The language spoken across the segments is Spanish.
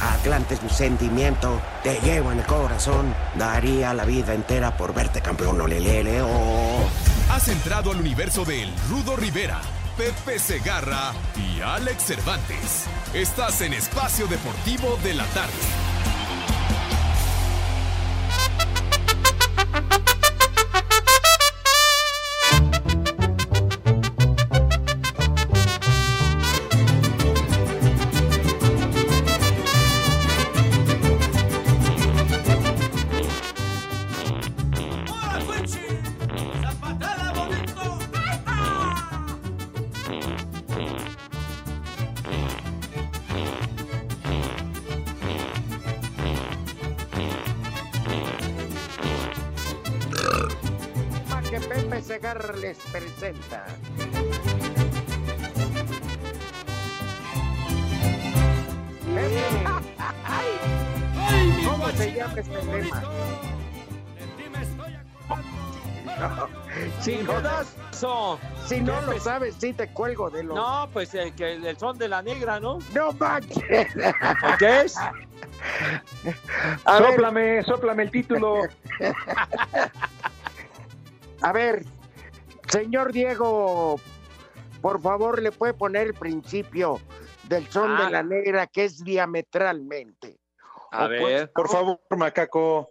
Atlante es mi sentimiento, te llevo en el corazón. Daría la vida entera por verte campeón, olelele, oh. Has entrado al universo de El Rudo Rivera, Pepe Segarra y Alex Cervantes. Estás en Espacio Deportivo de la Tarde. Segarra les presenta. ¿Cómo se llama este tema? No, si no, si no lo Pepe- sabes, sí te cuelgo de los... No, pues el, que el son de la negra, ¿no? ¡No manches! ¿Qué es? A ver, Sóplame, sóplame el título. a ver, señor Diego, por favor, le puede poner el principio del son Ah. de la negra que es diametralmente. A O ver. Por favor, macaco.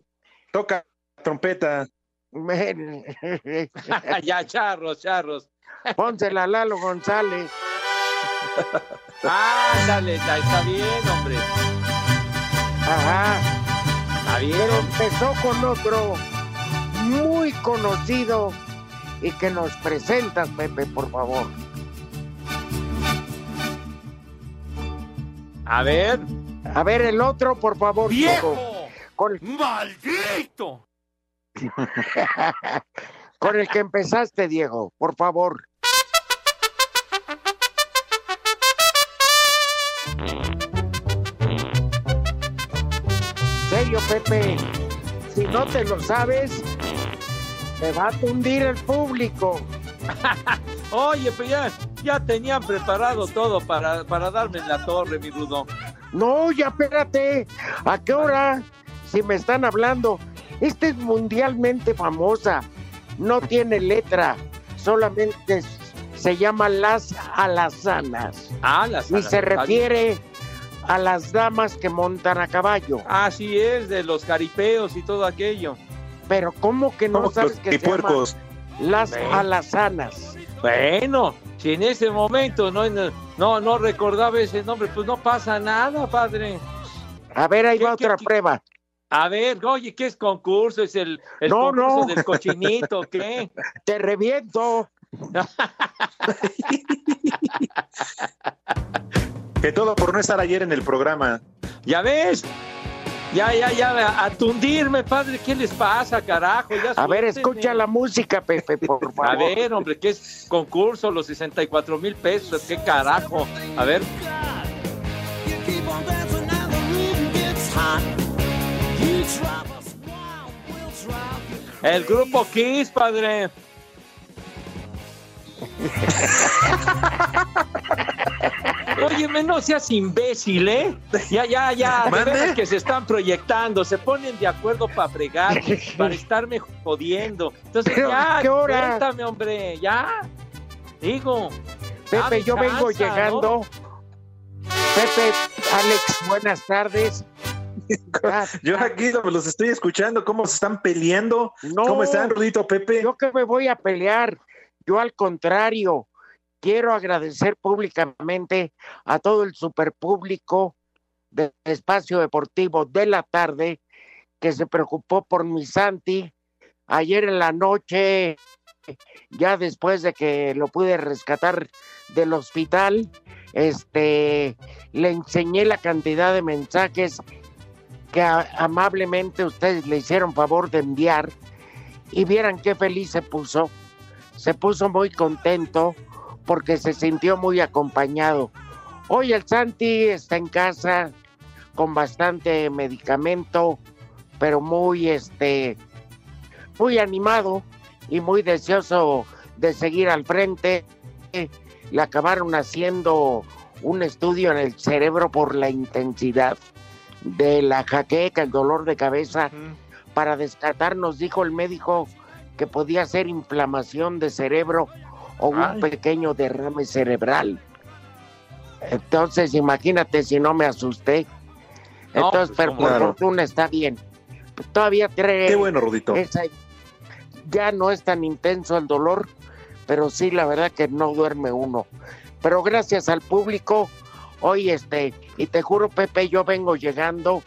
Toca la trompeta. Ven, ya, charros, charros. Pónsela a Lalo González. Ándale, ya está bien, hombre. Ajá. Está bien. Pero empezó con otro muy conocido y que nos presentas, Pepe, por favor. A ver. A ver, el otro, por favor. ¡Viejo! Diego. Con, ¡Maldito! con el que empezaste, Diego, por favor. Serio, Pepe. Si no te lo sabes, te va a tundir el público. Oye, pues ya, ya tenían preparado todo para, para darme en la torre, mi rudo. No, ya espérate. ¿A qué hora? Si me están hablando. Esta es mundialmente famosa. No tiene letra. Solamente se llama Las Alazanas. Ah, las Y se refiere a las damas que montan a caballo. Así es, de los caripeos y todo aquello. Pero ¿cómo que no sabes que se llama puercos. Las Ven. Alazanas? Bueno, si en ese momento no, no, no recordaba ese nombre, pues no pasa nada, padre. A ver, ahí ¿Qué- va qué- otra qué- prueba. A ver, oye, ¿qué es concurso? ¿Es el, el No, concurso no. del cochinito? ¿Qué? Te reviento. Que todo por no estar ayer en el programa. ¿Ya ves? Ya, ya, ya, a tundirme, padre, ¿qué les pasa, carajo? Ya A ver, escucha la música, Pepe, por favor. A ver, hombre, ¿qué es concurso? Los 64 mil pesos, ¿qué carajo? A ver, el grupo Kiss, padre. Óyeme, no seas imbécil, ¿eh? Ya, ya, ya, de que se están proyectando, se ponen de acuerdo para fregar, para estarme jodiendo. Entonces, Pero, ya, ¿qué hora? suéltame, hombre, ya. Digo. Pepe, yo vengo llegando. Pepe, Alex, buenas tardes. Yo aquí los estoy escuchando, cómo se están peleando. No, ¿Cómo están, Rudito Pepe? Yo que me voy a pelear. Yo al contrario, quiero agradecer públicamente a todo el superpúblico del espacio deportivo de la tarde que se preocupó por mi Santi. Ayer en la noche, ya después de que lo pude rescatar del hospital, este, le enseñé la cantidad de mensajes que amablemente ustedes le hicieron favor de enviar y vieran qué feliz se puso. Se puso muy contento porque se sintió muy acompañado. Hoy el Santi está en casa con bastante medicamento, pero muy este muy animado y muy deseoso de seguir al frente. Le acabaron haciendo un estudio en el cerebro por la intensidad de la jaqueca, el dolor de cabeza, para descartar, nos dijo el médico que podía ser inflamación de cerebro o un Ay. pequeño derrame cerebral. Entonces, imagínate si no me asusté. No, Entonces, pues, pero por fortuna está bien. Todavía trae Qué bueno, Rudito. esa- ya no es tan intenso el dolor, pero sí, la verdad que no duerme uno. Pero gracias al público, hoy este, y te juro, Pepe, yo vengo llegando,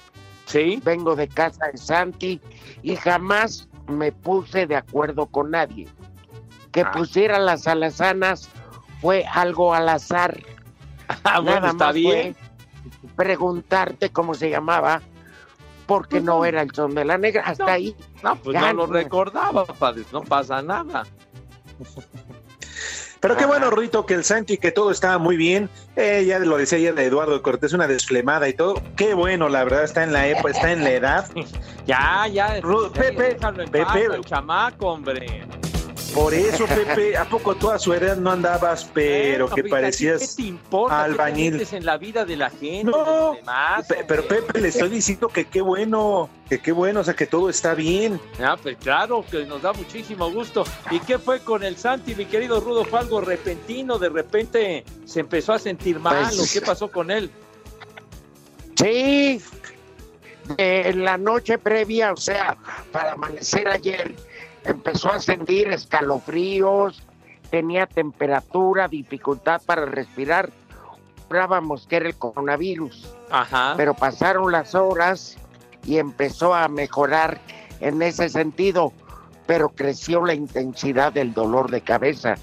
Sí. vengo de casa de Santi y jamás me puse de acuerdo con nadie. Que Ah. pusiera las alazanas fue algo al azar. Ah, bueno, Nada está más bien. fue preguntarte cómo se llamaba, porque no era el son de la negra. Hasta No. ahí. No, pues Ya, no lo recordaba, padre. No pasa nada. Pero qué bueno, Rudito, que el Santi, que todo estaba muy bien. Eh, ya lo decía ayer de Eduardo Cortés, una desflemada y todo. Qué bueno, la verdad, está en la época, está en la edad. Ya, ya. Ru- ya, Pepe, Pepe. paz chamaco, hombre. Por eso, Pepe, ¿a poco tú a su edad no andabas, pero Bueno, que pues, ¿a ti parecías... ¿Qué te importa? albañil. ¿Qué te metes en la vida de la gente? No, de los demás, Pe- Pero? Pepe, le estoy diciendo que qué bueno, que qué bueno, o sea, que todo está bien. Ah, pues claro, que nos da muchísimo gusto. ¿Y qué fue con el Santi, mi querido Rudo? ¿Fue algo repentino? ¿De repente se empezó a sentir mal Pues- o qué pasó con él? Sí, de la noche previa, o sea, para amanecer ayer, empezó a sentir escalofríos, tenía temperatura, dificultad para respirar. Jurábamos que era el coronavirus, Ajá. pero pasaron las horas y empezó a mejorar en ese sentido, pero creció la intensidad del dolor de cabeza.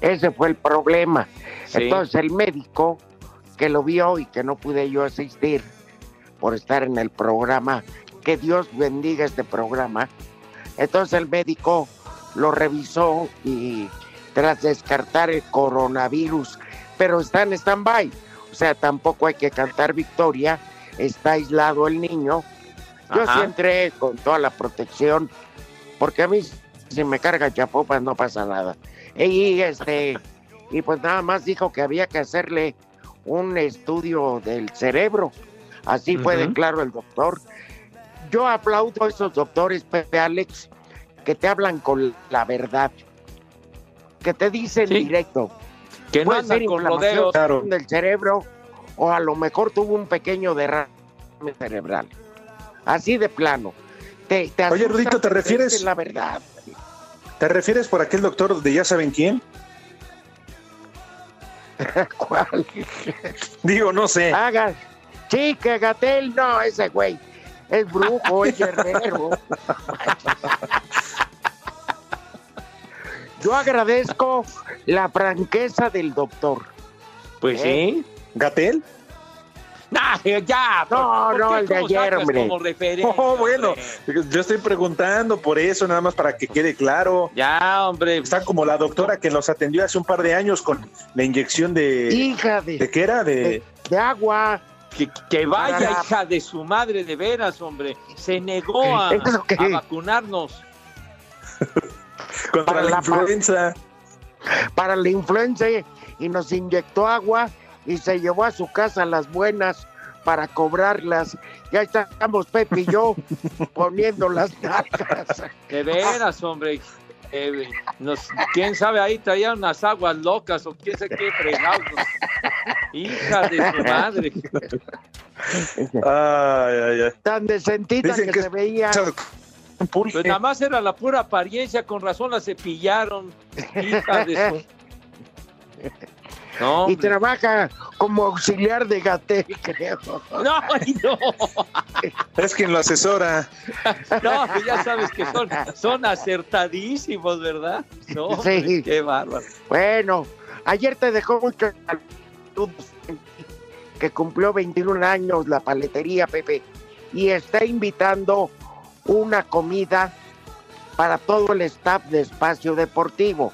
Ese fue el problema. Sí. Entonces el médico que lo vio y que no pude yo asistir por estar en el programa, que Dios bendiga este programa. Entonces el médico lo revisó y tras descartar el coronavirus, pero está en stand-by. O sea, tampoco hay que cantar victoria, está aislado el niño. Yo Ajá. sí entré con toda la protección, porque a mí si me carga chapopas no pasa nada. Y este, y pues nada más dijo que había que hacerle un estudio del cerebro. Así fue de Ujú. claro el doctor. Yo aplaudo a esos doctores, Pepe Alex, que te hablan con la verdad, que te dicen Sí. directo. Que no Puede ser con inflamación rodeos. Claro. del cerebro o a lo mejor tuvo un pequeño derrame cerebral. Así de plano. Te, te Oye, Rudito, ¿te refieres- es la verdad. ¿Te refieres por aquel doctor de ya saben quién? ¿Cuál? Digo, no sé. Haga. Sí, que Gatel, no, ese güey. Es brujo, es guerrero. Yo agradezco la franqueza del doctor. Pues ¿Eh? sí. ¿Gatel? Nah, ya. No, ¿por no, el de ayer, hombre. Oh, bueno, hombre? yo estoy preguntando por eso, nada más para que quede claro. Ya, hombre. Está como la doctora que los atendió hace un par de años con la inyección de... Hija de, ¿De qué era? De... de, de agua. Que, que vaya, hija de su madre, de veras, hombre. Se negó a, vacunarnos. contra para la la- influenza. para la influenza y nos inyectó agua y se llevó a su casa las buenas para cobrarlas. Ya estamos Pepe y yo poniendo las nalgas. De veras, hombre. Eh, nos- quién sabe, ahí traía unas aguas locas o quién sabe qué fregados. Hija de su madre. Ay, ay, ay. Tan decentita Dicen que, que se veía. Pues nada más era la pura apariencia, con razón la cepillaron. Hija de su- No, Y hombre. trabaja como auxiliar de Gatel, creo. no, no, Es quien lo asesora. no, ya sabes que son, son acertadísimos, ¿verdad? No, hombre, Sí. qué bárbaro. Bueno, ayer te dejó mucho que cumplió 21 años la paletería, Pepe, y está invitando una comida para todo el staff de Espacio Deportivo.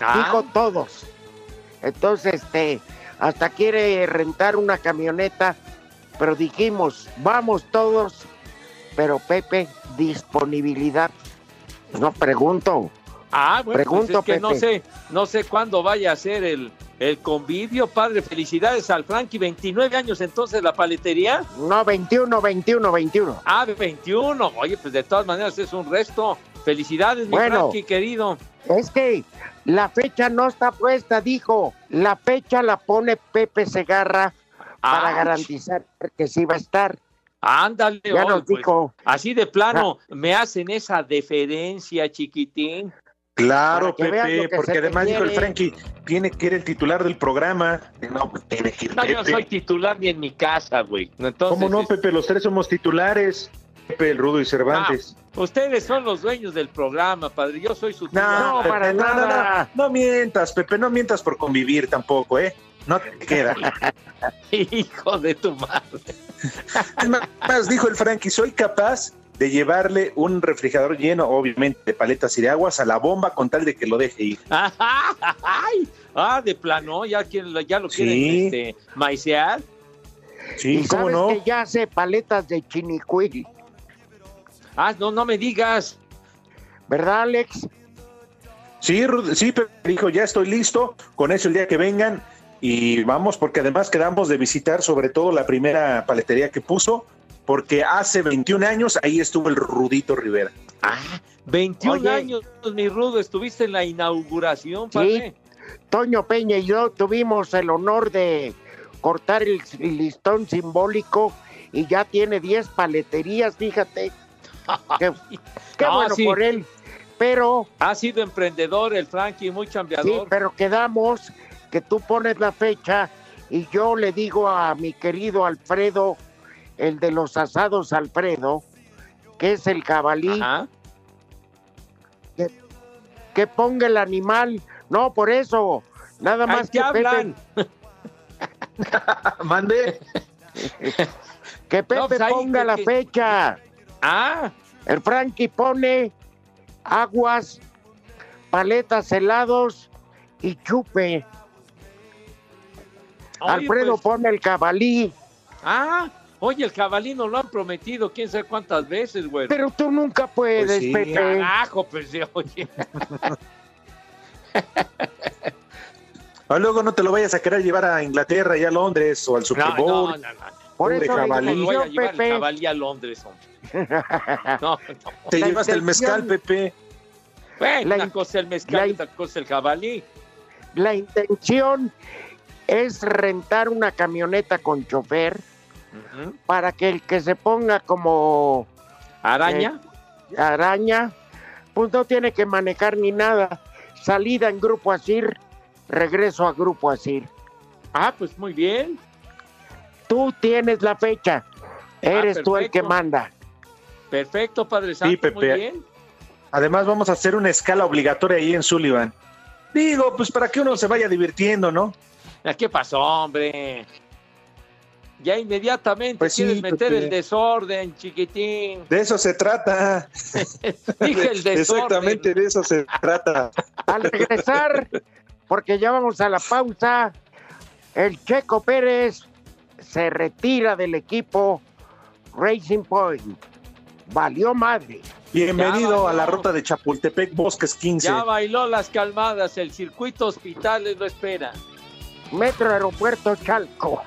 Ah, Dijo todos. Entonces, este, hasta quiere rentar una camioneta, pero dijimos, vamos todos, pero Pepe, disponibilidad. No pregunto. Ah, bueno, Pregunto, pues es que no sé, no sé cuándo vaya a ser el, el convivio, padre. Felicidades al Frankie, 29 años entonces la paletería. No, 21, 21, 21. Ah, 21. Oye, pues de todas maneras es un resto. Felicidades, mi Bueno. Frankie, querido. Es que la fecha no está puesta, dijo. La fecha la pone Pepe Segarra para Ah, garantizar que sí va a estar. Ándale, Ya nos pues, dijo. así de plano, me hacen esa deferencia, chiquitín. Claro, Pepe, que porque además dijo el. Frankie, tiene que ir el titular del programa. No, pues tiene que ir No, yo no soy titular ni en mi casa, güey. Entonces, ¿Cómo no, este, Pepe? Los tres somos titulares. Pepe, el Rudo y Cervantes. ustedes son los dueños del programa, padre. Yo soy su No, titular. No, para no, no, nada. no, no mientas, Pepe, no mientas por convivir tampoco, ¿eh? No te queda. Hijo de tu madre. Más dijo el Frankie, soy capaz de llevarle un refrigerador lleno, obviamente, de paletas y de aguas a la bomba con tal de que lo deje ir. Ay, ah, de plano, ya, quieren- ya lo quieren Sí. este, maicear. Sí, y ¿cómo sabes no? que ya hace paletas de chinicuil, Ah, no, no me digas. ¿verdad, Alex? Sí, sí, Pepe dijo, ya estoy listo, con eso el día que vengan y vamos, porque además quedamos de visitar sobre todo la primera paletería que puso, porque hace 21 años ahí estuvo el Rudito Rivera. Ah, 21 Oye. años, mi Rudo, estuviste en la inauguración, padre. Toño Peña y yo tuvimos el honor de cortar el listón simbólico y ya tiene 10 paleterías, fíjate. Qué, qué No, bueno sí. por él. Pero, Ha sido emprendedor el Frankie, muy sí, chambeador. pero quedamos que tú pones la fecha y yo le digo a mi querido Alfredo, el de los asados Alfredo, que es el jabalí, Ajá. que ponga el animal. No, por eso. Nada más ¿qué que Pepe, hablan? Mande. que Pepe No, pues ponga que- la que- fecha. Ah, El Frankie pone aguas, paletas helados y chupe. oye, Alfredo pues, pone el cabalí. ah, oye, el jabalí nos lo han prometido quién sabe cuántas veces, güey. Pero tú nunca puedes, Pues sí. Pepe. Carajo, pues, oye. Ah, luego no te lo vayas a querer llevar a Inglaterra y a Londres o al Super No, Bowl. no, no, no. Por Pobre eso jabalí. ¿Cómo lo voy a llevar el Pepe, jabalí a Londres, hombre? No, no. Te La llevas el mezcal, Pepe. Bueno, La una cosa el mezcal, la- otra cosa el jabalí. la intención es rentar una camioneta con chofer Para que el que se ponga como Araña. araña, pues no tiene que manejar ni nada. Salida en Grupo Asir, regreso a Grupo Asir. Ah, pues muy bien. Tú tienes la fecha. Eres tú el que manda. Perfecto, Padre Santo, Pepe. muy bien. Además vamos a hacer una escala obligatoria ahí en Sullivan. Digo, pues para que uno se vaya divirtiendo, ¿no? Ah, ¿Qué pasó, hombre? Ya inmediatamente Pues sí, quieres meter el desorden, chiquitín. De eso se trata. Dije el desorden. Exactamente de eso se trata. Al regresar, porque ya vamos a la pausa, el Checo Pérez se retira del equipo Racing Point. Valió madre. Bienvenido a la ruta de Chapultepec Bosques 15. Ya bailó las calmadas, el circuito hospitales lo espera. Metro Aeropuerto Chalco.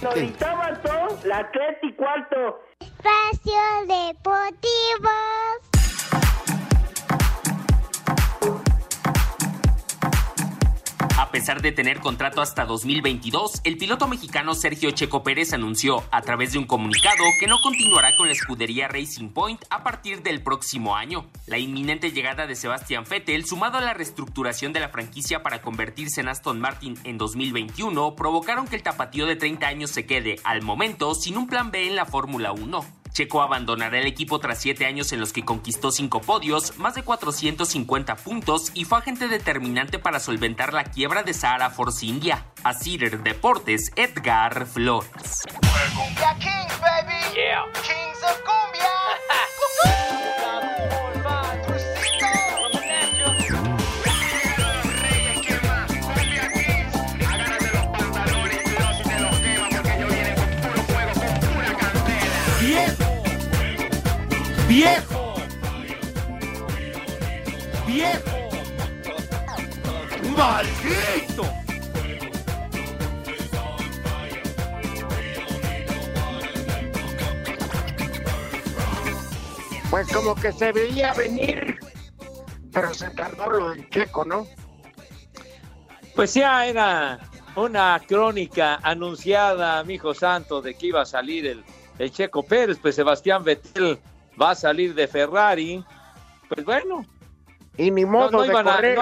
Todo, la tres y cuarto. Espacio Deportivo. A pesar de tener contrato hasta 2022, el piloto mexicano Sergio Checo Pérez anunció a través de un comunicado que no continuará con la escudería Racing Point a partir del próximo año. La inminente llegada de Sebastián Vettel, sumado a la reestructuración de la franquicia para convertirse en Aston Martin en 2021, provocaron que el tapatío de 30 años se quede, al momento, sin un plan B en la Fórmula 1. Checo abandonará el equipo tras siete años en los que conquistó cinco podios, más de 450 puntos y fue agente determinante para solventar la quiebra de Sahara Force India. A Cider Deportes, Edgar Flores. ¡Viejo! ¡Viejo! ¡Maldito! Pues como que se veía venir, pero se tardó lo del checo, ¿no? Pues ya era una crónica anunciada, mi hijo santo, de que iba a salir el, el Checo Pérez, pues Sebastián Vettel va a salir de Ferrari. Pues bueno. Y ni modo de correr.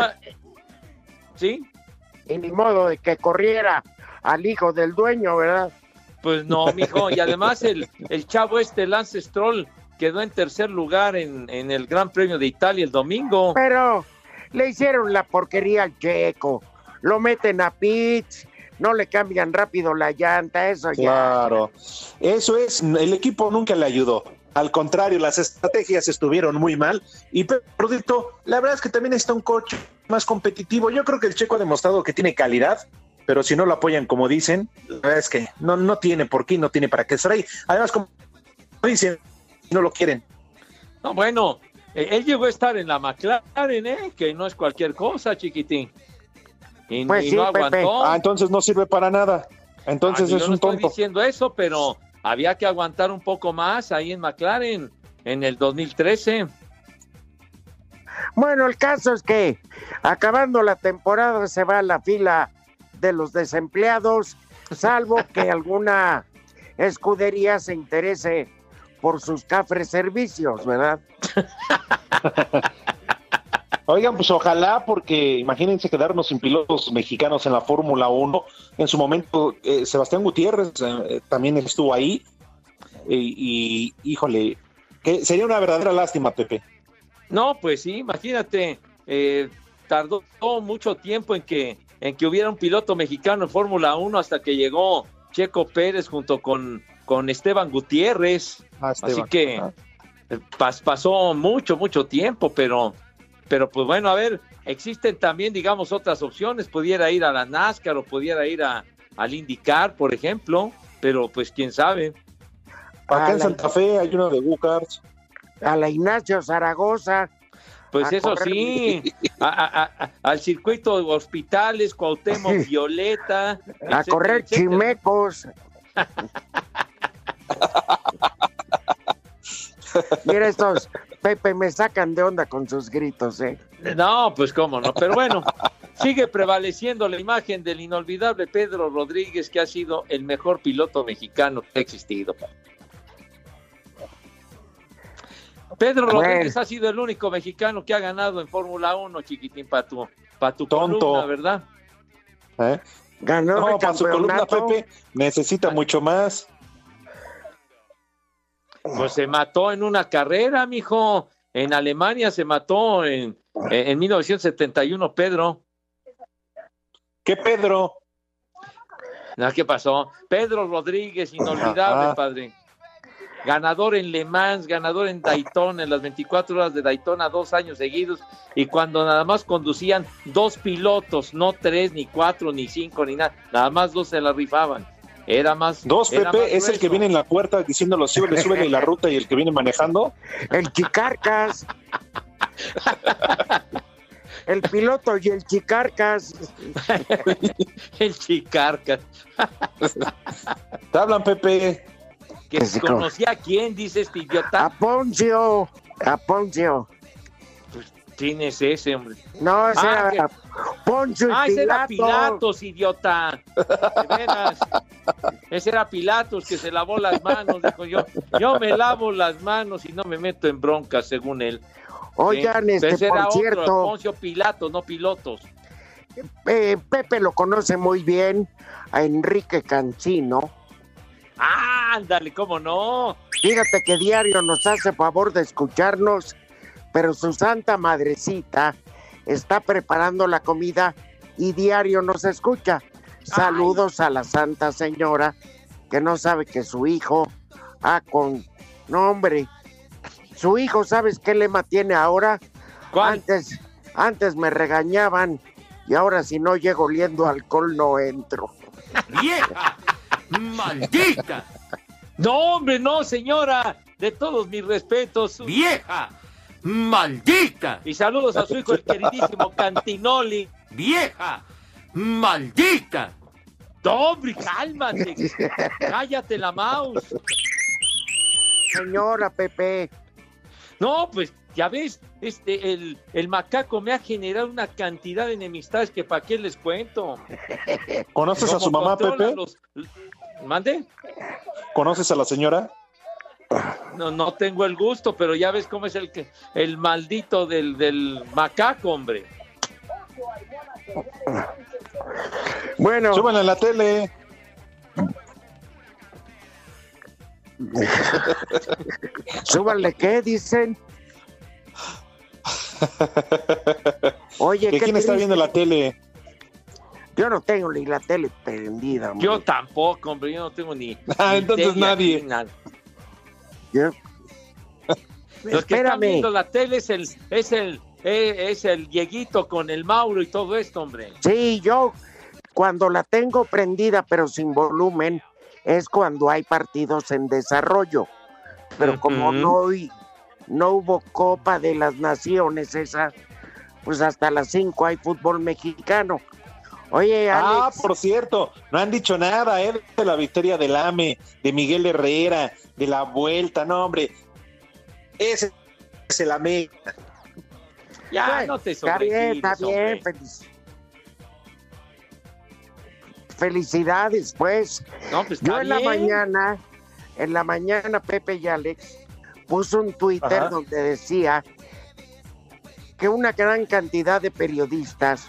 ¿Sí? Y ni modo de que corriera al hijo del dueño, ¿verdad? Pues no, mijo. Y además el, el chavo este, Lance Stroll, quedó en tercer lugar en, en el Gran Premio de Italia el domingo. Pero le hicieron la porquería al checo. Lo meten a pits, no le cambian rápido la llanta, eso ya. Claro, eso es, el equipo nunca le ayudó. Al contrario, las estrategias estuvieron muy mal. Y Prudito, la verdad es que también está un coche más competitivo. Yo creo que el Checo ha demostrado que tiene calidad, pero si no lo apoyan como dicen, la verdad es que no, no tiene por qué, no tiene para qué estar ahí. Además, como dicen, no lo quieren. No, bueno, eh, él llegó a estar en la McLaren, ¿eh? que no es cualquier cosa, chiquitín. Y, Pues y sí, no Pepe. aguantó. Ah, entonces no sirve para nada. Entonces Ah, es yo un no estoy tonto. diciendo eso, pero había que aguantar un poco más ahí en McLaren en el 2013. Bueno, el caso es que acabando la temporada se va a la fila de los desempleados, salvo que alguna escudería se interese por sus cafres servicios, ¿verdad? Oigan, pues ojalá, porque imagínense quedarnos sin pilotos mexicanos en la Fórmula 1. En su momento, eh, Sebastián Gutiérrez eh, también estuvo ahí. Y, y, híjole, que sería una verdadera lástima, Pepe. No, pues sí, imagínate, eh, tardó mucho tiempo en que, en que hubiera un piloto mexicano en Fórmula 1 hasta que llegó Checo Pérez junto con, con Esteban Gutiérrez. Ah, Así que Ah. eh, pas- pasó mucho, mucho tiempo, pero, pero pues bueno, a ver, existen también, digamos, otras opciones. Pudiera ir a la NASCAR o pudiera ir a, al IndyCar, por ejemplo, pero pues quién sabe. Acá A en la- Santa Fe hay uno de Go-Karts. A la Ignacio Zaragoza. Pues eso correr. sí, a- a- a- al circuito de hospitales, Cuauhtémoc, Violeta. A etcétera, correr etcétera. chimecos. Mira estos, Pepe, me sacan de onda con sus gritos, ¿eh? No, pues cómo no, pero bueno, sigue prevaleciendo la imagen del inolvidable Pedro Rodríguez, que ha sido el mejor piloto mexicano que ha existido. Pedro Bueno. Rodríguez ha sido el único mexicano que ha ganado en Fórmula 1, chiquitín, para tu, pa tu Tonto. columna, ¿verdad? ¿eh? Ganó No, el para su columna. Pepe, necesita mucho más. Pues se mató en una carrera, mijo. En Alemania se mató en, en 1971, Pedro. ¿Qué Pedro? No, ¿Qué pasó? Pedro Rodríguez, inolvidable, Ajá. padre. Ganador en Le Mans, ganador en Daytona, en las 24 horas de Daytona, dos años seguidos. Y cuando nada más conducían dos pilotos, no tres, ni cuatro, ni cinco, ni nada. Nada más dos se la rifaban. Era más. Dos, era Pepe, más es el que viene en la puerta diciéndolo, súbele, súbele la ruta y el que viene manejando. El Chicarcas. el piloto y el Chicarcas. el Chicarcas. Te hablan, Pepe. Que conocía a quién, dice este idiota. A Poncio. A Poncio. ¿Quién es ese, hombre? No, ese Ah, era Poncio y Ah, ese era Pilato. Pilatos, idiota. De veras. Ese era Pilatos que se lavó las manos. Dijo yo, yo me lavo las manos y no me meto en broncas, según él. Oigan, Sí, este, era otro, Poncio Pilatos, no pilotos. eh, Pepe lo conoce muy bien, a Enrique Cancino. Ah, ándale, cómo no. Fíjate que diario nos hace favor de escucharnos, pero su santa madrecita está preparando la comida y diario nos escucha. Saludos a la santa señora que no sabe que su hijo, ah, con, no hombre, su hijo, ¿sabes qué lema tiene ahora? Antes, antes me regañaban y ahora si no llego oliendo alcohol no entro. ¡Vieja! ¡Maldita! No, hombre, no, señora. De todos mis respetos. ¡Vieja! ¡Maldita! Y saludos a su hijo, el queridísimo Cantinoli. ¡Vieja! ¡Maldita! No, hombre, cálmate. Cállate la mouse. Señora Pepe. No, pues ya ves, este, el, el macaco me ha generado una cantidad de enemistades que para qué les cuento. ¿Conoces a su mamá, Pepe? los- ¿Mande? ¿Conoces a la señora? No, no tengo el gusto, pero ya ves cómo es el que el maldito del, del macaco, hombre. Bueno. Súbanle a la tele. Súbanle, ¿qué dicen? Oye, ¿Que qué ¿Quién está viendo la tele? Yo no tengo ni la tele prendida. hombre. Yo tampoco, hombre, yo no tengo ni. Ah, ni entonces tele nadie. aquí, nada. Yo- Los que están Espérame. viendo la tele es el, es el, eh, es el Dieguito con el Mauro y todo esto, hombre. Sí, yo cuando la tengo prendida pero sin volumen es cuando hay partidos en desarrollo. Pero como Ujú. no, hoy no hubo Copa de las Naciones esa, pues hasta las 5 hay fútbol mexicano. Oye, Ah, Alex, por cierto, no han dicho nada, ¿eh? De la victoria del AME, de Miguel Herrera, de la vuelta, no, hombre. Ese es el AME. Ya, Bueno, no te está bien, está bien. felic- Felicidades, pues. No, pues Yo en la mañana, en la mañana, Pepe y Alex puso un Twitter Ajá. donde decía que una gran cantidad de periodistas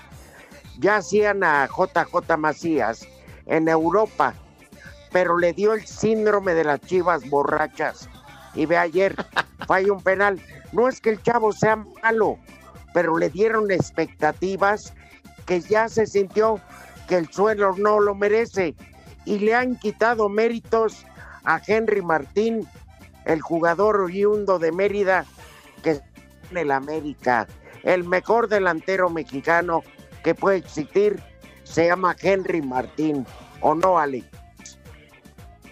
ya hacían a JJ Macías en Europa, pero le dio el síndrome de las chivas borrachas. Y ve ayer, falla un penal. No es que el chavo sea malo, pero le dieron expectativas que ya se sintió que el suelo no lo merece y le han quitado méritos a Henry Martín, el jugador oriundo de Mérida que en el América, el mejor delantero mexicano que puede existir se llama Henry Martín, ¿o no, Ale?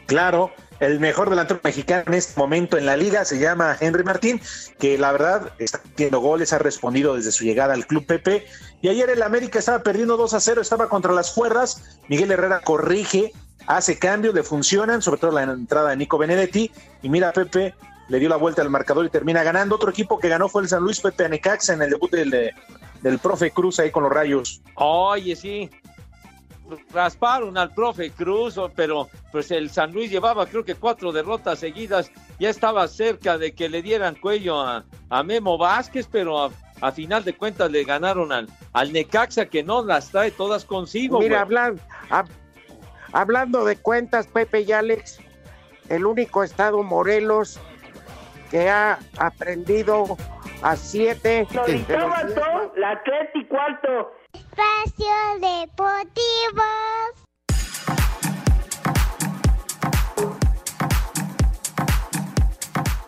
Claro, el mejor delantero mexicano en este momento en la liga se llama Henry Martín, que la verdad está haciendo goles, ha respondido desde su llegada al Club Pepe. Y ayer el América estaba perdiendo 2 a 0, estaba contra las cuerdas. Miguel Herrera corrige, hace cambios, le funcionan, sobre todo la entrada de Nico Benedetti. Y mira, Pepe le dio la vuelta al marcador y termina ganando. Otro equipo que ganó fue el San Luis Pepe Anecaxa en el debut del, del profe Cruz ahí con los rayos. Oye, sí. Rasparon al profe Cruz, o- pero pues el San Luis llevaba creo que cuatro derrotas seguidas. Ya estaba cerca de que le dieran cuello a, a Memo Vázquez, pero a, a final de cuentas le ganaron al, al Necaxa que no las trae todas consigo. Mira, hablan- hab- hablando de cuentas, Pepe y Alex, el único estado Morelos que ha aprendido a siete Cristóbal, la Atleti cuarto. Espacio Deportivo.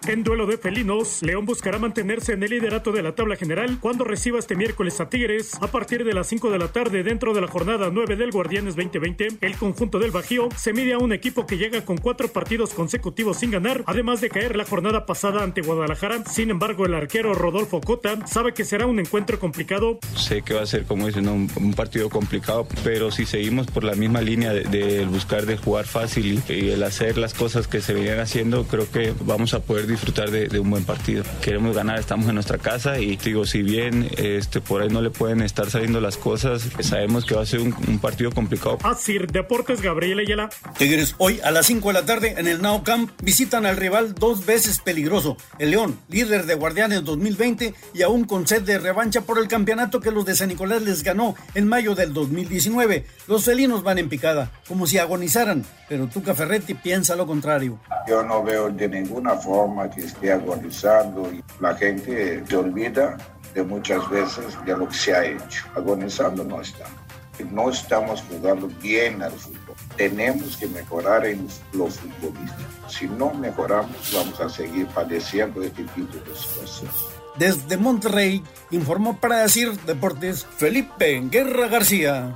En duelo de felinos, León buscará mantenerse en el liderato de la tabla general cuando reciba este miércoles a Tigres a partir de las 5 de la tarde dentro de la jornada 9 del Guardianes 2020. El conjunto del Bajío se mide a un equipo que llega con cuatro partidos consecutivos sin ganar, además de caer la jornada pasada ante Guadalajara. Sin embargo, el arquero Rodolfo Cota sabe que será un encuentro complicado. Sé que va a ser, como dicen, un, un partido complicado, pero si seguimos por la misma línea de, buscar de jugar fácil y, y el hacer las cosas que se venían haciendo, creo que vamos a poder disfrutar disfrutar de, de un buen partido. Queremos ganar, estamos en nuestra casa y digo, si bien este, por ahí no le pueden estar saliendo las cosas, sabemos que va a ser un, un partido complicado. Así, Deportes Gabriel Ayala. Tigres hoy a las 5 de la tarde en el Now Camp visitan al rival dos veces peligroso, el León, líder de Guardianes 2020 y aún con sed de revancha por el campeonato que los de San Nicolás les ganó en mayo del 2019. Los felinos van en picada, como si agonizaran, pero Tuca Ferretti piensa lo contrario. Yo no veo de ninguna forma que esté agonizando y la gente se olvida de muchas veces de lo que se ha hecho. Agonizando no está. No estamos jugando bien al fútbol. Tenemos que mejorar en los futbolistas. Si no mejoramos, vamos a seguir padeciendo este tipo de situaciones. Desde Monterrey, informó para decir Deportes Felipe Guerra García.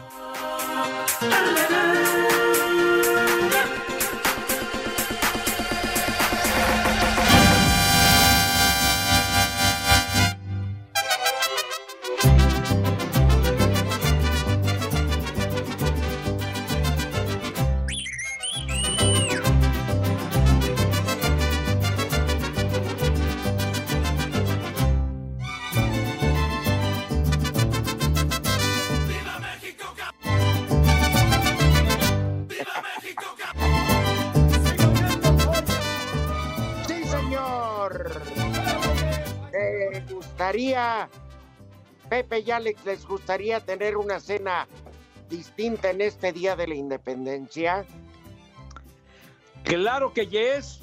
Pepe y Alex, les gustaría tener una cena distinta en este Día de la Independencia? Claro que yes.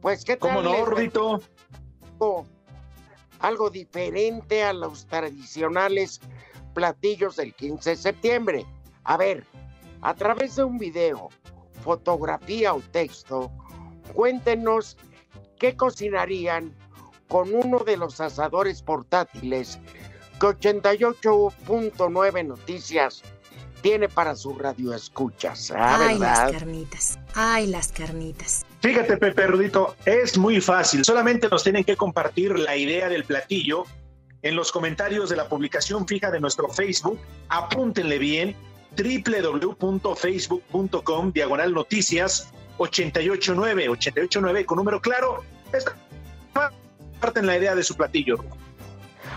Pues, ¿qué tal? Algo, algo diferente a los tradicionales platillos del 15 de septiembre. A ver, a través de un video, fotografía o texto, cuéntenos qué cocinarían con uno de los asadores portátiles que 88.9 Noticias tiene para sus radioescuchas. ¿ah, Ay, las carnitas. Ay, las carnitas. Fíjate, Pepe Rudito, es muy fácil. Solamente nos tienen que compartir la idea del platillo en los comentarios de la publicación fija de nuestro Facebook. Apúntenle bien, www.facebook.com, diagonal noticias 889, 889 con número claro. Es- Comparten la idea de su platillo.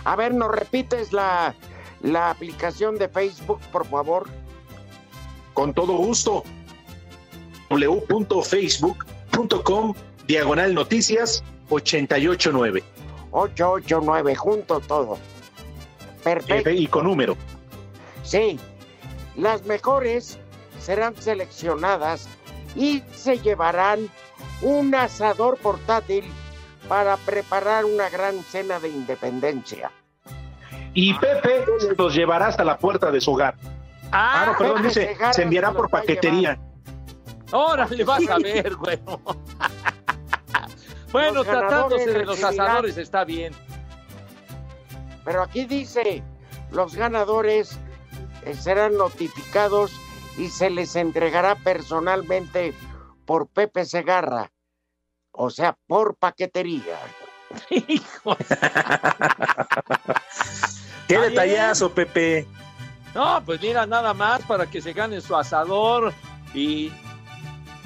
A ver, ¿nos repites la, la aplicación de Facebook, por favor? Con todo gusto. www.facebook.com, diagonal noticias 889. 889, junto todo. Perfecto. Y con número. Sí, las mejores serán seleccionadas y se llevarán un asador portátil para preparar una gran cena de independencia. Y Pepe se los llevará hasta la puerta de su hogar. Ah, no, perdón, Pepe dice, Segarra se enviará se por paquetería. Ahora le vas a ver, güey. bueno, tratándose de los asadores está bien. Pero aquí dice, los ganadores eh, serán notificados y se les entregará personalmente por Pepe Segarra, o sea, por paquetería. Qué Está detallazo, Pepe. No, pues mira, nada más para que se ganen su asador y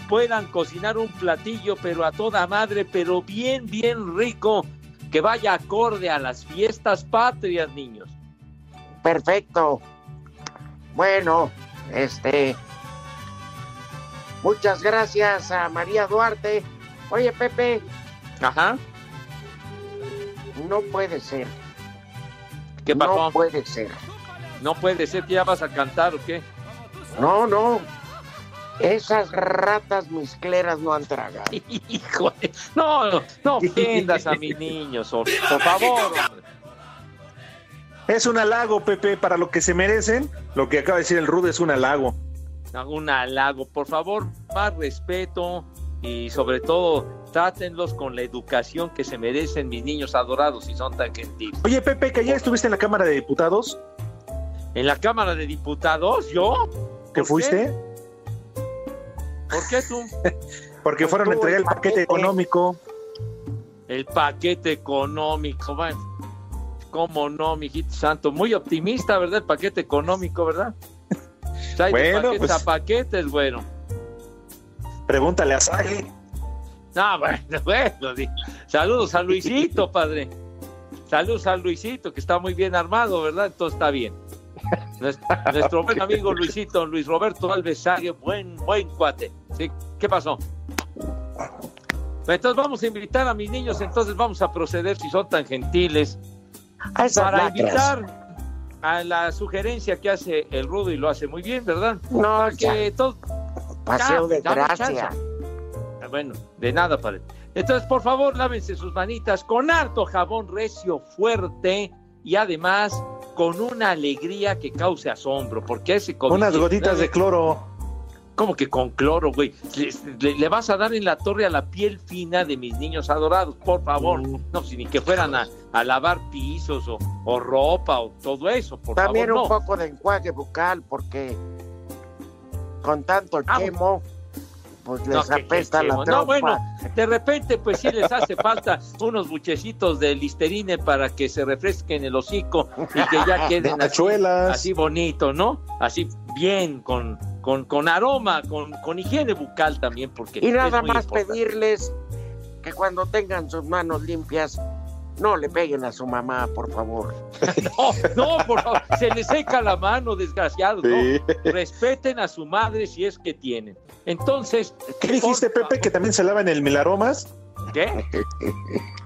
puedan cocinar un platillo, pero a toda madre, pero bien, bien rico, que vaya acorde a las fiestas patrias, niños. Perfecto. Bueno, este. Muchas gracias a María Duarte. Oye, Pepe, Ajá. no puede ser. ¿Qué pasó? No puede ser. No puede ser que ya vas a cantar o qué. No, no. Esas ratas miscleras no han tragado. Híjole. No, no, no ofendas a mis niños, por, por favor. Es un halago, Pepe, para lo que se merecen. Lo que acaba de decir el Rude es un halago. Un halago, por favor, más respeto y sobre todo trátenlos con la educación que se merecen mis niños adorados y son tan gentiles. Oye, Pepe, que ayer estuviste en la Cámara de Diputados. ¿En la Cámara de Diputados? ¿Yo? ¿Que ¿Por fuiste? ¿Por qué tú? Porque fueron a entregar el paquete económico. El paquete económico, bueno. ¿Cómo no, mijito santo? Muy optimista, ¿verdad? El paquete económico, ¿verdad? Trae de Bueno, paquetes pues- a paquetes, bueno. Pregúntale a Sally. No, bueno, bueno, Saludos a Luisito, padre. Saludos a Luisito, que está muy bien armado, ¿verdad? Todo está bien. Nuestro, nuestro buen amigo Luisito, Luis Roberto Alvesario, buen, buen cuate. ¿Sí? ¿Qué pasó? Entonces vamos a invitar a mis niños, entonces vamos a proceder, si son tan gentiles, para lacras. invitar a la sugerencia que hace el Rudo y lo hace muy bien, ¿verdad? No, Para que todo... Paseo de gracia. Ah, Bueno, de nada, padre. Entonces, por favor, lávense sus manitas con harto jabón recio, fuerte y además con una alegría que cause asombro, porque ese COVID-19 Unas gotitas de cloro. ¿Cómo que con cloro, güey? Le, le- le vas a dar en la torre a la piel fina de mis niños adorados, por favor. Mm. No, si ni que fueran a, a lavar pisos o, o ropa o todo eso, por También favor, un no. poco de enjuague bucal, porque con tanto Ah, chemo, pues les No, que- que apesta la trompa. No, bueno, de repente, pues sí les hace falta unos buchecitos de listerine para que se refresquen el hocico y que ya queden así, así bonito, ¿no? Así bien, con, con, con aroma, con, con higiene bucal también, porque Y es nada muy más importante. pedirles que cuando tengan sus manos limpias, no le peguen a su mamá, por favor. No, no, por favor, se les seca la mano, Sí. ¿no? Respeten a su madre si es que tienen. Entonces, ¿Qué dijiste, Pepe, que también se lava en el milaromas? ¿Qué?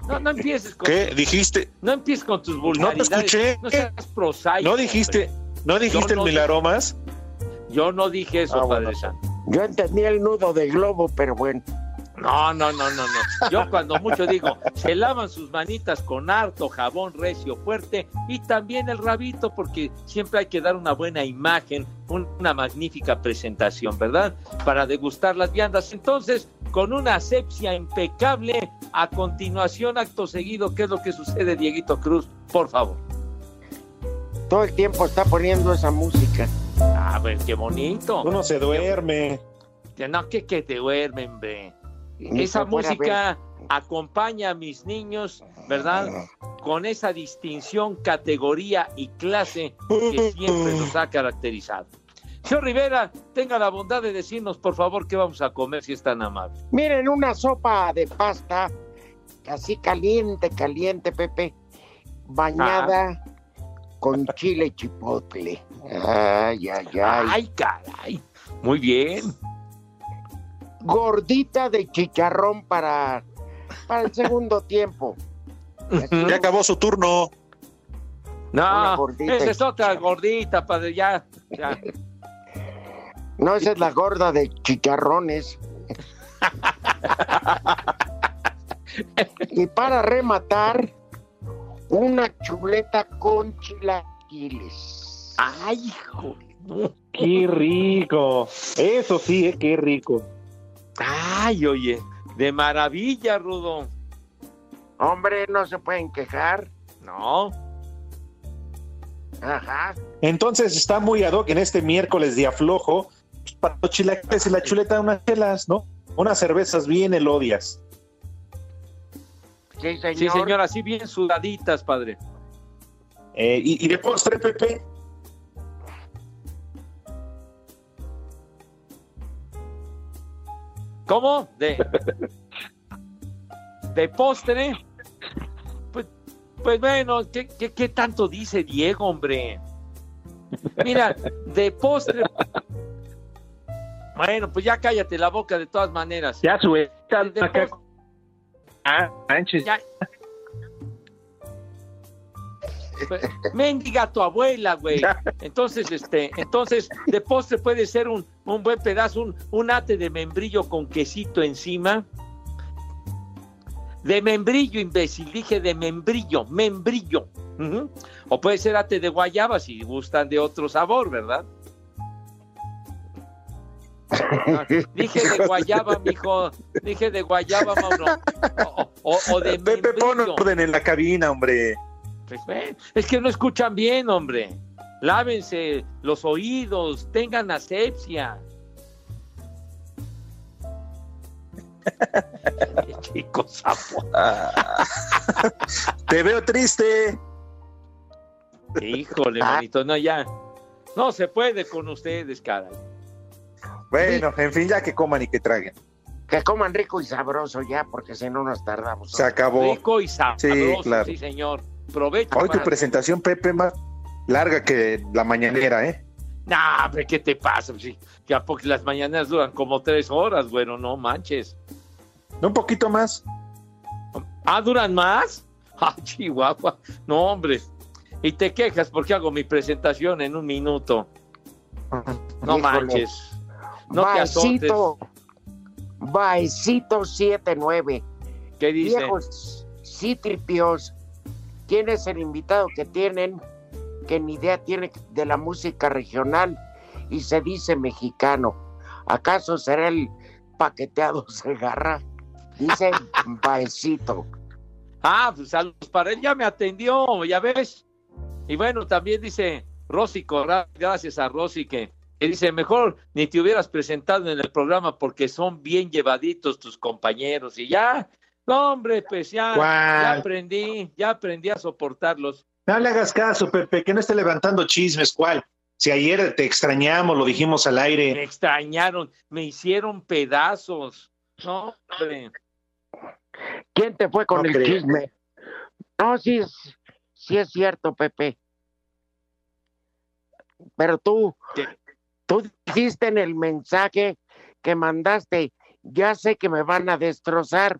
No, no empieces con, ¿Qué? ¿Dijiste? no empieces con tus No vulgaridades. te escuché. No seas prosaico. ¿No dijiste, no dijiste no el milaromas? Yo no dije eso, Ah, Padre bueno. Santo. Yo entendí el nudo del globo, pero bueno. No, no, no, no, no. Yo cuando mucho digo, se lavan sus manitas con harto jabón recio fuerte y también el rabito, porque siempre hay que dar una buena imagen, un- una magnífica presentación, ¿verdad? Para degustar las viandas. Entonces, con una asepsia impecable, a continuación, acto seguido, ¿qué es lo que sucede, Dieguito Cruz? Por favor. Todo el tiempo está poniendo esa música. A ver, qué bonito. Uno se duerme. No, que, que te duermen, hombre. Esa música acompaña a mis niños, ¿verdad? Con esa distinción, categoría y clase que siempre nos ha caracterizado. Señor Rivera, tenga la bondad de decirnos, por favor, qué vamos a comer si es tan amable. Miren, una sopa de pasta, así caliente, caliente, Pepe, bañada con chile chipotle. Ay, ay, ay. Ay, caray. Muy bien. Gordita de chicharrón para, para el segundo tiempo. Ya acabó su turno. No, esa es otra gordita, padre, ya. ya. No, esa es la gorda de chicharrones. y para rematar, una chuleta con chilaquiles. Ay, hijo. Qué rico. Eso sí, eh, qué rico. Ay, oye, de maravilla, Rudo. Hombre, no se pueden quejar. No. Ajá. Entonces está muy ad hoc en este miércoles de aflojo. pues, Para los chilaquiles y la chuleta, unas chelas, ¿no? Unas cervezas bien elodias. Sí, señor. Sí, señor, así bien sudaditas, padre. Eh, y, y de postre, Pepe, ¿Cómo? De, de postre. Pues, pues bueno, ¿qué, qué, qué tanto dice Diego, hombre? Mira, de postre. Bueno, pues ya cállate la boca de todas maneras. ya suelta Ah, manches. ya. Mendiga tu abuela, güey. Entonces, este, entonces, de postre puede ser un, un buen pedazo, un, un ate de membrillo con quesito encima. De membrillo, imbécil, dije de membrillo, membrillo. O puede ser ate de guayaba si gustan de otro sabor, ¿verdad? Ah, Dije de guayaba, mijo. Dije de guayaba, Mauro. O, o- o de Pepe, pon membrillo. orden en la cabina, hombre. Pues, es que no escuchan bien, hombre. Lávense los oídos, tengan asepsia. Chico sapo. Te veo triste. Híjole, manito, no, ya. No se puede con ustedes, caray. Bueno, en fin, ya que coman y que traguen. Que coman rico y sabroso ya, porque si no nos tardamos. Se acabó. Rico y sabroso, Sí, sí, claro. señor. Provecho. Hoy tu para- presentación, Pepe, más larga que la mañanera, ¿eh? Nah, hombre, ¿qué te pasa? Sí, que a poco las mañanas duran como tres horas, bueno, no manches. Un poquito más. Ah, ¿duran más? Ah, Chihuahua. No, hombre. Y te quejas porque hago mi presentación en un minuto. No Híjole. manches. No. Baecito. Baecito 79. ¿Qué dice? Viejos citripios. ¿Quién es el invitado que tienen? Que ni idea tiene de la música regional y se dice mexicano. ¿Acaso será el paqueteado Segarra? Dice Baecito. Ah, pues saludos para él, ya me atendió, ya ves. Y bueno, también dice Rosy Corral, gracias a Rosy que, que dice, mejor ni te hubieras presentado en el programa porque son bien llevaditos tus compañeros. Y ya, no, hombre, pues ya, aprendí, ya aprendí a soportarlos. No le hagas caso, Pepe, que no esté levantando chismes, ¿cuál? Si ayer te extrañamos, lo dijimos al Me aire. extrañaron, me hicieron pedazos. No, hombre. ¿Quién te fue con No el creo. chisme? No, sí es, sí es cierto, Pepe. Pero tú, ¿Qué? tú dijiste en el mensaje que mandaste, ya sé que me van a destrozar.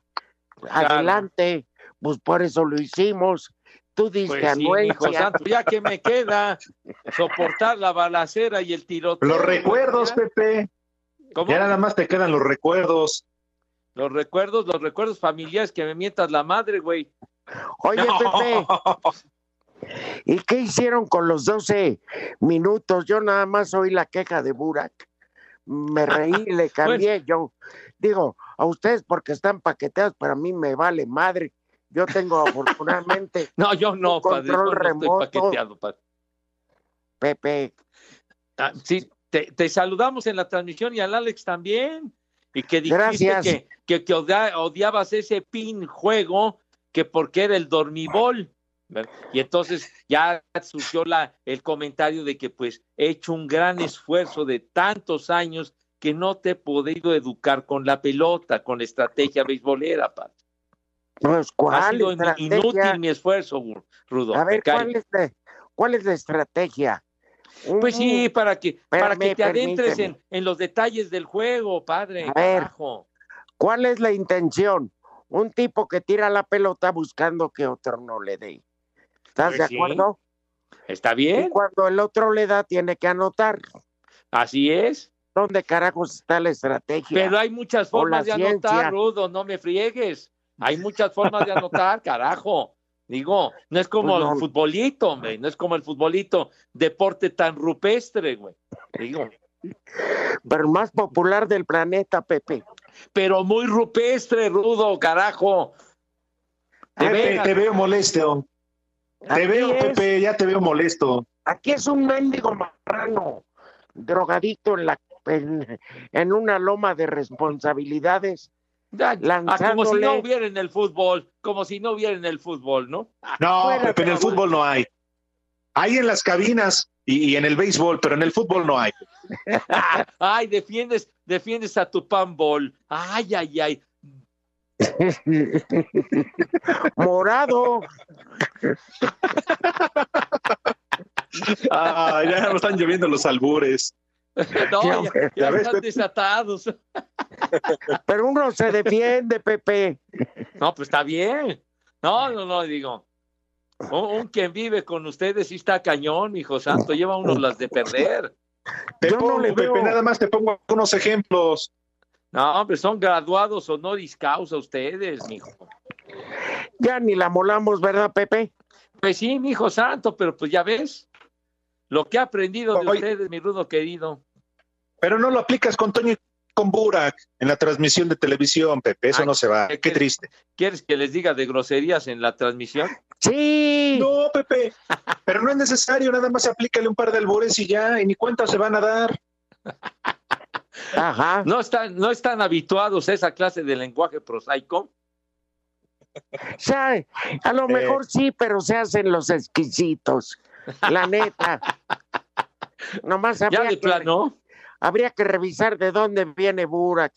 Adelante, pues por eso lo hicimos. Tú diste Pues sí, hijo anuencia. santo, ya que me queda soportar la balacera y el tiroteo. Los recuerdos. Pepe. ¿Cómo? Ya nada más te quedan los recuerdos. Los recuerdos, los recuerdos familiares que me mientas la madre, güey. Oye, Pepe, ¿y qué hicieron con los 12 minutos? Yo nada más oí la queja de Burak. Me reí, le cambié. Yo digo, a ustedes porque están paqueteados, pero a mí me vale madre. Yo tengo afortunadamente, No, yo no, padre. yo no estoy remoto. paqueteado, padre. Pepe, Ah, sí, te, te saludamos en la transmisión y al Alex también. Y que dijiste Gracias. que, que, que odia- odiabas ese pin juego que porque era el dormibol. Y entonces ya surgió la, el comentario de que pues he hecho un gran esfuerzo de tantos años que no te he podido educar con la pelota, con la estrategia beisbolera, padre. pues Ha ¿cuál sido estrategia? inútil mi esfuerzo, Rudo. A ver. ¿cuál es, la, ¿cuál es la estrategia? Pues sí, para que, para que te adentres en, en los detalles del juego, padre. A ver. carajo. ¿Cuál es la intención? Un tipo que tira la pelota buscando que otro no le dé. ¿Estás Pues de sí. acuerdo? ¿Está Y bien? cuando el otro le da, tiene que anotar. Así es. ¿Dónde carajos está la estrategia? Pero hay muchas formas de anotar. Rudo, no me friegues. Hay muchas formas de anotar, carajo. Digo, no es como Pues no. el futbolito, hombre, no es como el futbolito, deporte tan rupestre, güey. Digo, Pero más popular del planeta, Pepe. pero muy rupestre, Rudo, carajo. De Pepe, te veo molesto. Te veo, es- Pepe, ya te veo molesto. Aquí es un mendigo marrano, drogadicto en, la, en, en una loma de responsabilidades, ah, como si no hubiera en el fútbol, como si no hubiera en el fútbol, ¿no? No, Fuera, Pepe, en el fútbol no hay. Hay en las cabinas y, y en el béisbol, pero en el fútbol no hay. Ay, defiendes, defiendes a tu panbol. Ay, ay, ay. morado. Ah, ya me están lloviendo los albures. No, Ya, ya, ya ya ves, están desatados. Pero uno se defiende, Pepe. No, pues está bien. No, no, no, digo. Un, un quien vive con ustedes sí está cañón, hijo santo, lleva uno las de perder. Te Yo no pongo, Pepe, veo. nada más te pongo unos ejemplos. No, hombre, son graduados honoris causa ustedes, mijo. Ya ni la molamos, ¿verdad, Pepe? Pues sí, mi hijo santo, pero pues ya ves lo que he aprendido de ustedes, mi rudo querido. Pero no lo aplicas con Toño y con Burak en la transmisión de televisión, Pepe. Eso Ay, no se va. ¿qué triste. ¿Quieres que les diga de groserías en la transmisión? Sí. No, Pepe. Pero no es necesario. Nada más aplícale un par de albures y ya. Y ni cuenta se van a dar. Ajá. ¿No están, no están habituados a esa clase de lenguaje prosaico? O sea, a lo Eh. mejor sí, pero se hacen los exquisitos. La neta. Nomás Ya de que, plano. Habría que revisar de dónde viene Burak.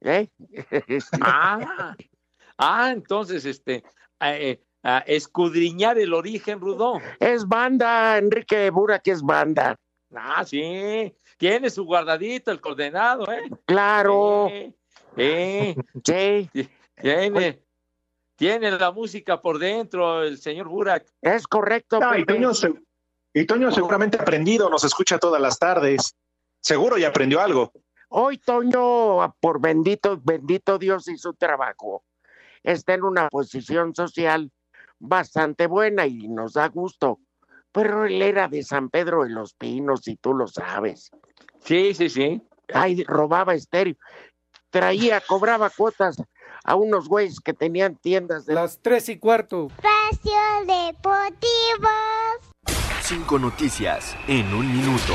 ¿Eh? Ah, ah, entonces, este, eh, eh, escudriñar el origen, Rudo. Es banda, Enrique Burak es banda. Ah, sí, tiene su guardadito el coordenado, ¿eh? Claro. Eh, sí. Tiene, tiene la música por dentro el señor Burak. Es correcto. No, y, Toño, y Toño seguramente ha aprendido, nos escucha todas las tardes. Seguro ya aprendió algo. Hoy Toño, por bendito, bendito Dios y su trabajo, está en una posición social bastante buena y nos da gusto. Pero él era de San Pedro de los Pinos y tú lo sabes. Sí, sí, sí. Ay, robaba estéreo. Traía, cobraba cuotas a unos güeyes que tenían tiendas de Las tres y cuarto. Espacio Deportivo. Cinco noticias en un minuto.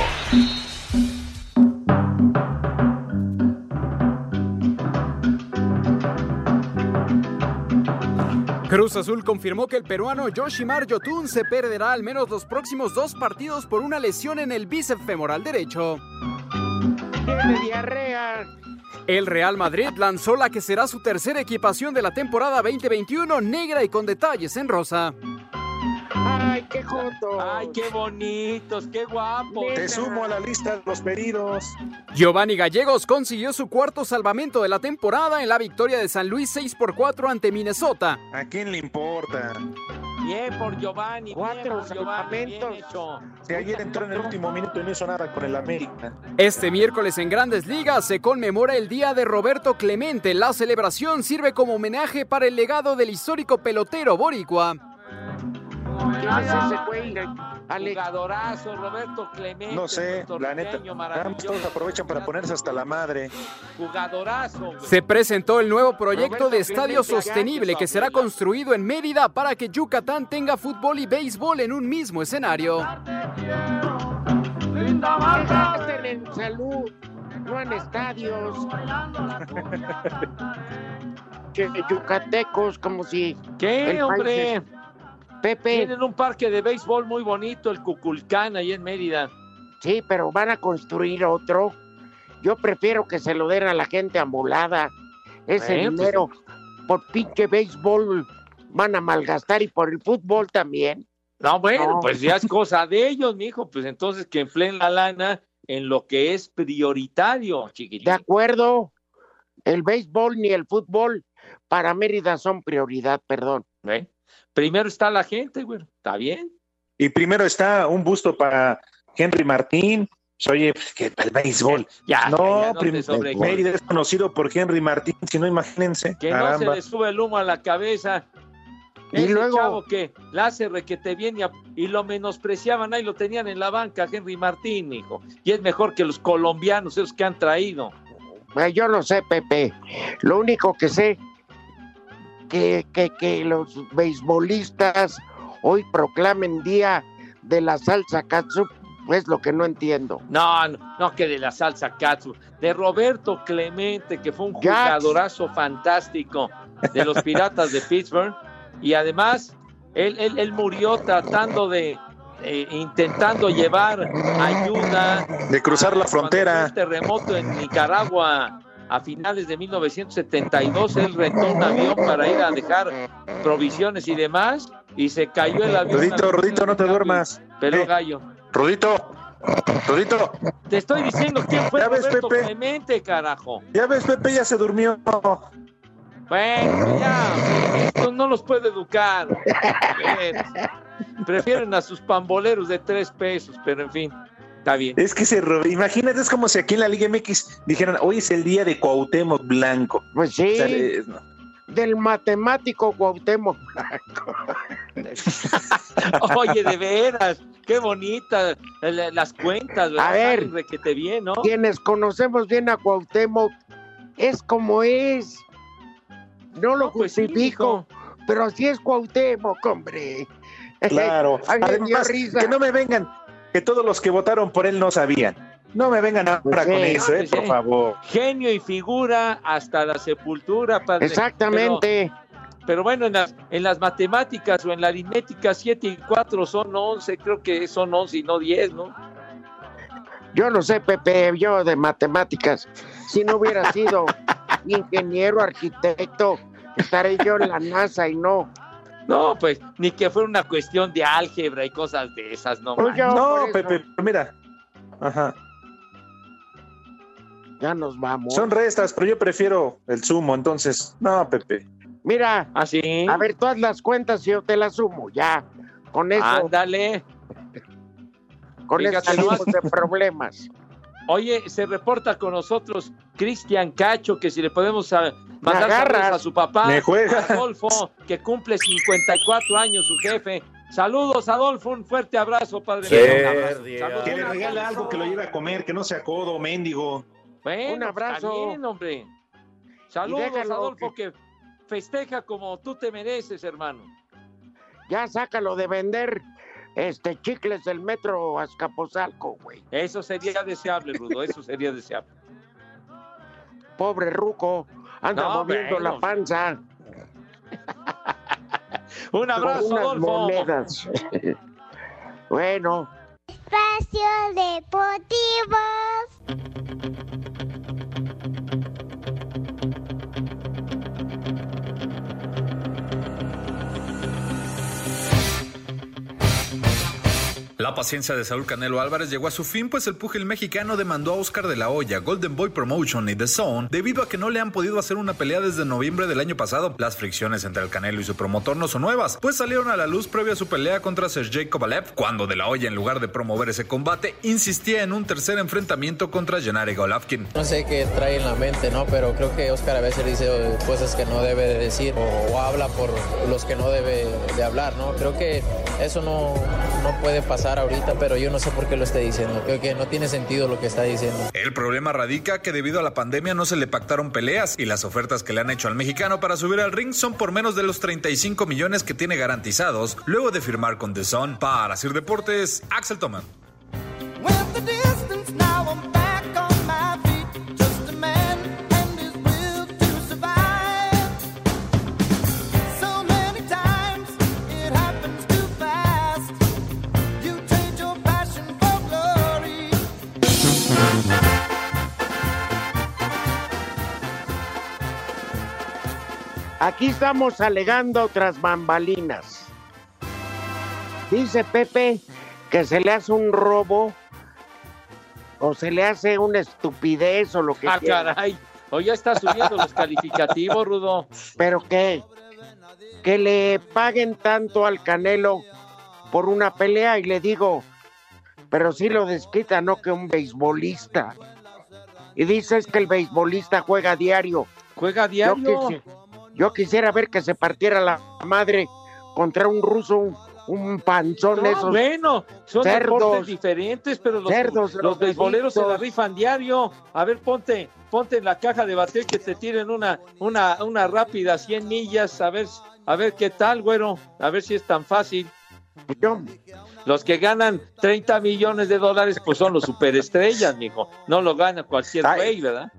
Cruz Azul confirmó que el peruano Yoshimar Yotun se perderá al menos los próximos dos partidos por una lesión en el bíceps femoral derecho. Tiene diarrea. El Real Madrid lanzó la que será su tercera equipación de la temporada 2021, negra y con detalles en rosa. Ay, qué joto. Ay, qué bonitos, qué guapos. Te sumo a la lista de los pedidos. Giovanni Gallegos consiguió su cuarto salvamento de la temporada en la victoria de San Luis 6 por 4 ante Minnesota. ¿A quién le importa? Bien por Giovanni, Cuatro salvamentos. Si ayer entró en el último minuto y no hizo nada con el América. Este miércoles en Grandes Ligas se conmemora el Día de Roberto Clemente. La celebración sirve como homenaje para el legado del histórico pelotero boricua. ¿Quién es ese güey? Alex. Jugadorazo, Roberto Clemente. No sé, la neta. todos aprovechan para ponerse hasta la madre. Jugadorazo. güey. Se presentó el nuevo proyecto Roberto de estadio Clemente sostenible que será construido en Mérida para que Yucatán tenga fútbol y béisbol en un mismo escenario. En salud, no en estadios. que yucatecos, como si. ¿Qué, el hombre? país Pepe, Tienen un parque de béisbol muy bonito, el Cuculcán, ahí en Mérida. sí, pero van a construir otro. Yo prefiero que se lo den a la gente amolada. Ese pues, dinero por pinche béisbol van a malgastar y por el fútbol también. No, bueno, No. pues ya es cosa de ellos, mijo. Pues entonces que empleen la lana en lo que es prioritario, De chiquitín. acuerdo, el béisbol ni el fútbol para Mérida son prioridad, perdón. ¿eh? Primero está la gente, güey. ¿Está bien? Y primero está un busto para Henry Martín. Oye, pues, que el béisbol. Ya, no, Mérida es conocido por Henry Martín, si no, imagínense. Que no se Caramba. le sube el humo a la cabeza. Y Ese luego- chavo que la hace requete bien y, a- y lo menospreciaban, ahí lo tenían en la banca, Henry Martín, hijo. Y es mejor que los colombianos, esos que han traído. Yo no sé, Pepe. Lo único que sé que, que, que los beisbolistas hoy proclamen día de la salsa katsu, es lo que no entiendo. No, no, no que de la salsa Katsu, de Roberto Clemente, que fue un jugadorazo fantástico de los Piratas de Pittsburgh. Y además, él, él, él murió tratando de, eh, intentando llevar ayuda. De cruzar la cuando fue frontera. el terremoto en Nicaragua a finales de 1972, él rentó un avión para ir a dejar provisiones y demás, y se cayó el avión. Rudito, Rudito, no te duermas. Peló Eh, gallo. Rudito, Rudito, Te estoy diciendo quién fue Ya ves, Roberto Pepe. Clemente, carajo. ya ves, Pepe ya se durmió. Bueno, ya, esto no los puede educar. Prefieren a sus pamboleros de tres pesos, pero en fin, está bien. Es que se ro- imagínate, es como si aquí en la Liga MX dijeran, hoy es el día de Cuauhtémoc Blanco. Pues sí, O sea, no. del matemático Cuauhtémoc. Oye, de veras, qué bonita eh, las cuentas, ¿verdad? A ver. Salen requete bien, ¿no? Quienes conocemos bien a Cuauhtémoc, es como es. No lo No, pues sí, justifico, pero así es Cuauhtémoc, hombre. Claro. Además, que no me vengan, que todos los que votaron por él no sabían. No me vengan ahora Sí. con eso, eh, Sí. por favor. Genio y figura hasta la sepultura, padre. Exactamente. Pero, pero bueno, en las, en las matemáticas o en la aritmética, 7 y 4 son 11, creo que son 11 y no 10, ¿no? Yo no sé, Pepe, yo de matemáticas. Si no hubiera sido ingeniero, arquitecto, estaré yo en la NASA y no. No, pues, ni que fuera una cuestión de álgebra y cosas de esas, no. Ya, No, Pepe, mira. Ajá. Ya nos vamos. Son restas, pero yo prefiero el sumo, entonces. No, Pepe. Mira, Así. a ver, todas las cuentas y yo te las sumo, ya. Con eso, Ándale. con eso salimos de problemas. Oye, se reporta con nosotros Cristian Cacho, que si le podemos mandar agarras. saludos a su papá, Me juega. Adolfo, que cumple 54 años, su jefe. Saludos, Adolfo, un fuerte abrazo, padre. Sí. un abrazo. Que le regale algo que lo lleve a comer, que no sea codo, mendigo. Bueno, Un abrazo. está bien, hombre. Saludos, déjalo Adolfo, que festeja como tú te mereces, hermano. Ya sácalo de vender este chicles del metro Azcapotzalco, güey. Eso sería deseable, Rudo, eso sería deseable. Pobre ruco, anda No, moviendo bueno. la panza Un con abrazo, unas Adolfo. monedas. bueno, Espacio Deportivo. La paciencia de Saúl Canelo Álvarez llegó a su fin, pues el púgil mexicano demandó a Oscar de la Hoya, Golden Boy Promotion y The Zone debido a que no le han podido hacer una pelea desde noviembre del año pasado. Las fricciones entre el Canelo y su promotor no son nuevas, pues salieron a la luz previo a su pelea contra Sergey Kovalev, cuando de la Hoya, en lugar de promover ese combate, insistía en un tercer enfrentamiento contra Gennady Golovkin. No sé qué trae en la mente, ¿no? Pero creo que Oscar a veces dice cosas que no debe de decir o, o habla por los que no debe de hablar, ¿no? Creo que eso no, no puede pasar ahorita, pero yo no sé por qué lo esté diciendo. Creo que no tiene sentido lo que está diciendo. El problema radica que debido a la pandemia no se le pactaron peleas y las ofertas que le han hecho al mexicano para subir al ring son por menos de los 35 millones que tiene garantizados luego de firmar con The Zone. Para Sir Deportes, Axel Toman. Aquí estamos alegando otras bambalinas. Dice Pepe que se le hace un robo o se le hace una estupidez o lo que Ah, quiera. caray. O ya está subiendo los calificativos, Rudo. Pero qué, que le paguen tanto al Canelo por una pelea y le digo, pero sí lo desquita, no que un beisbolista. Y dices que el beisbolista juega diario. Juega Yo, diario. quisi- yo quisiera ver que se partiera la madre contra un ruso, un, un panzón No, esos. bueno, son cerdos. deportes diferentes, pero los, Cerdos, los los beisboleros se la rifan diario. A ver, ponte, ponte en la caja de bater que te tiren una, una, una rápida 100 millas, a ver, a ver qué tal, güero, a ver si es tan fácil. Yo- Los que ganan 30 millones de dólares, pues son los superestrellas, mijo. No lo gana cualquier güey, ¿verdad?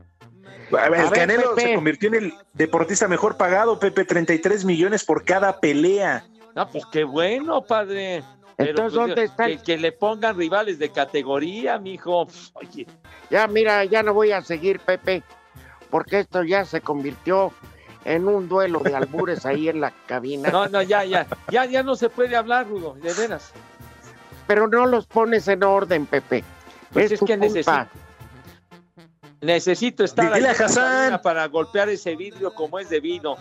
A ver, A el ver, Canelo Pepe. se convirtió en el deportista mejor pagado, Pepe, 33 millones por cada pelea. No, pues qué bueno, padre. Pero, Entonces, pues, ¿dónde está que, el- que le pongan rivales de categoría, mijo. Oye, Ya, mira, ya no voy a seguir, Pepe, porque esto ya se convirtió en un duelo de albures ahí en la cabina. no, no, ya, ya, ya, ya no se puede hablar, Rudo, de veras. Pero no los pones en orden, Pepe. Pues es, es tu que culpa. necesito- Necesito estar Dile a Hassan. cabina para golpear ese vidrio como es debido.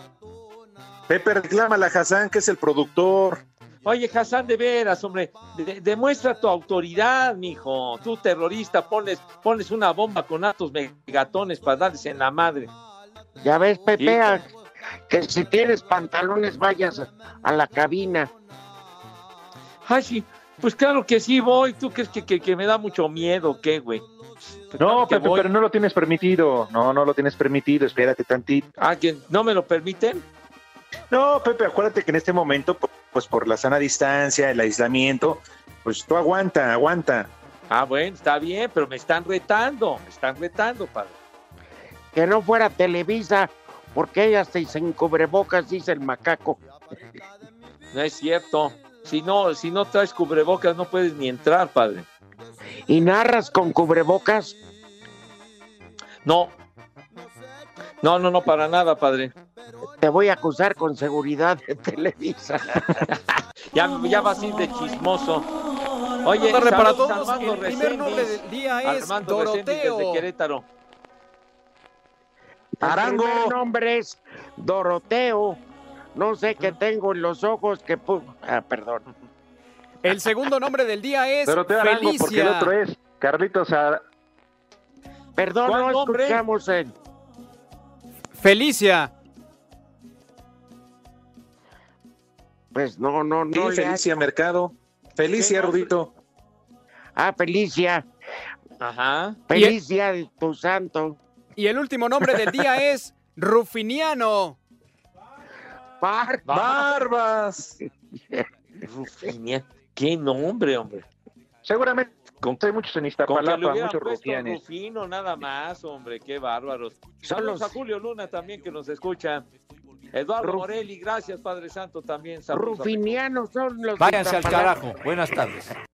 Pepe, reclámala a Hassan, que es el productor. Oye, Hassan, de veras, hombre, de- demuestra tu autoridad, mijo. Tú, terrorista, pones, pones una bomba con altos megatones para darles en la madre. Ya ves, Pepe, Sí. a- que si tienes pantalones vayas a la cabina. Ay, sí, pues claro que sí voy. ¿Tú crees que, que, que me da mucho miedo? ¿Qué, güey? Pues No, Pepe, voy. pero no lo tienes permitido. No, no lo tienes permitido. Espérate tantito. Ah, ¿que no me lo permiten? No, Pepe, acuérdate que en este momento, pu- pues por la sana distancia, el aislamiento, pues tú aguanta, aguanta. Ah, bueno, está bien, pero me están retando, me están retando, padre. Que no fuera Televisa, porque ella se sin cubrebocas, dice el macaco. No es cierto. Si no, si no traes cubrebocas, no puedes ni entrar, padre. ¿Y narras con cubrebocas? No. No, no, no, para nada, padre. Te voy a acusar con seguridad de Televisa. ya, ya vas a ir de chismoso. Oye, Tarde para todos. Armando El primer nombre Reséndiz. del día es Armando Doroteo. desde Querétaro. El primer nombre es Doroteo. No sé qué tengo en los ojos que... pu- Ah, perdón. El segundo nombre del día es Doroteo Arango, porque el Felicia. otro es Carlitos Ar- Perdón, ¿Cuál no nombre? escuchamos el... Felicia. Pues no, no, no. Felicia Mercado. Felicia. Rudito. Ah, Felicia. Ajá. Felicia, tu santo. Y el último nombre del día es Rufiniano. Bar- Barbas. Rufinia. Qué nombre, hombre. Seguramente Con, hay muchos en con que le Iztapalapa, muchos rufianes. Rufino, nada más, hombre. Qué bárbaros. Son Saludos los- a Julio Luna también que nos escucha. Eduardo Ruf- Morelli, gracias, Padre Santo, también. Rufinianos son los... Váyanse al carajo. Buenas tardes.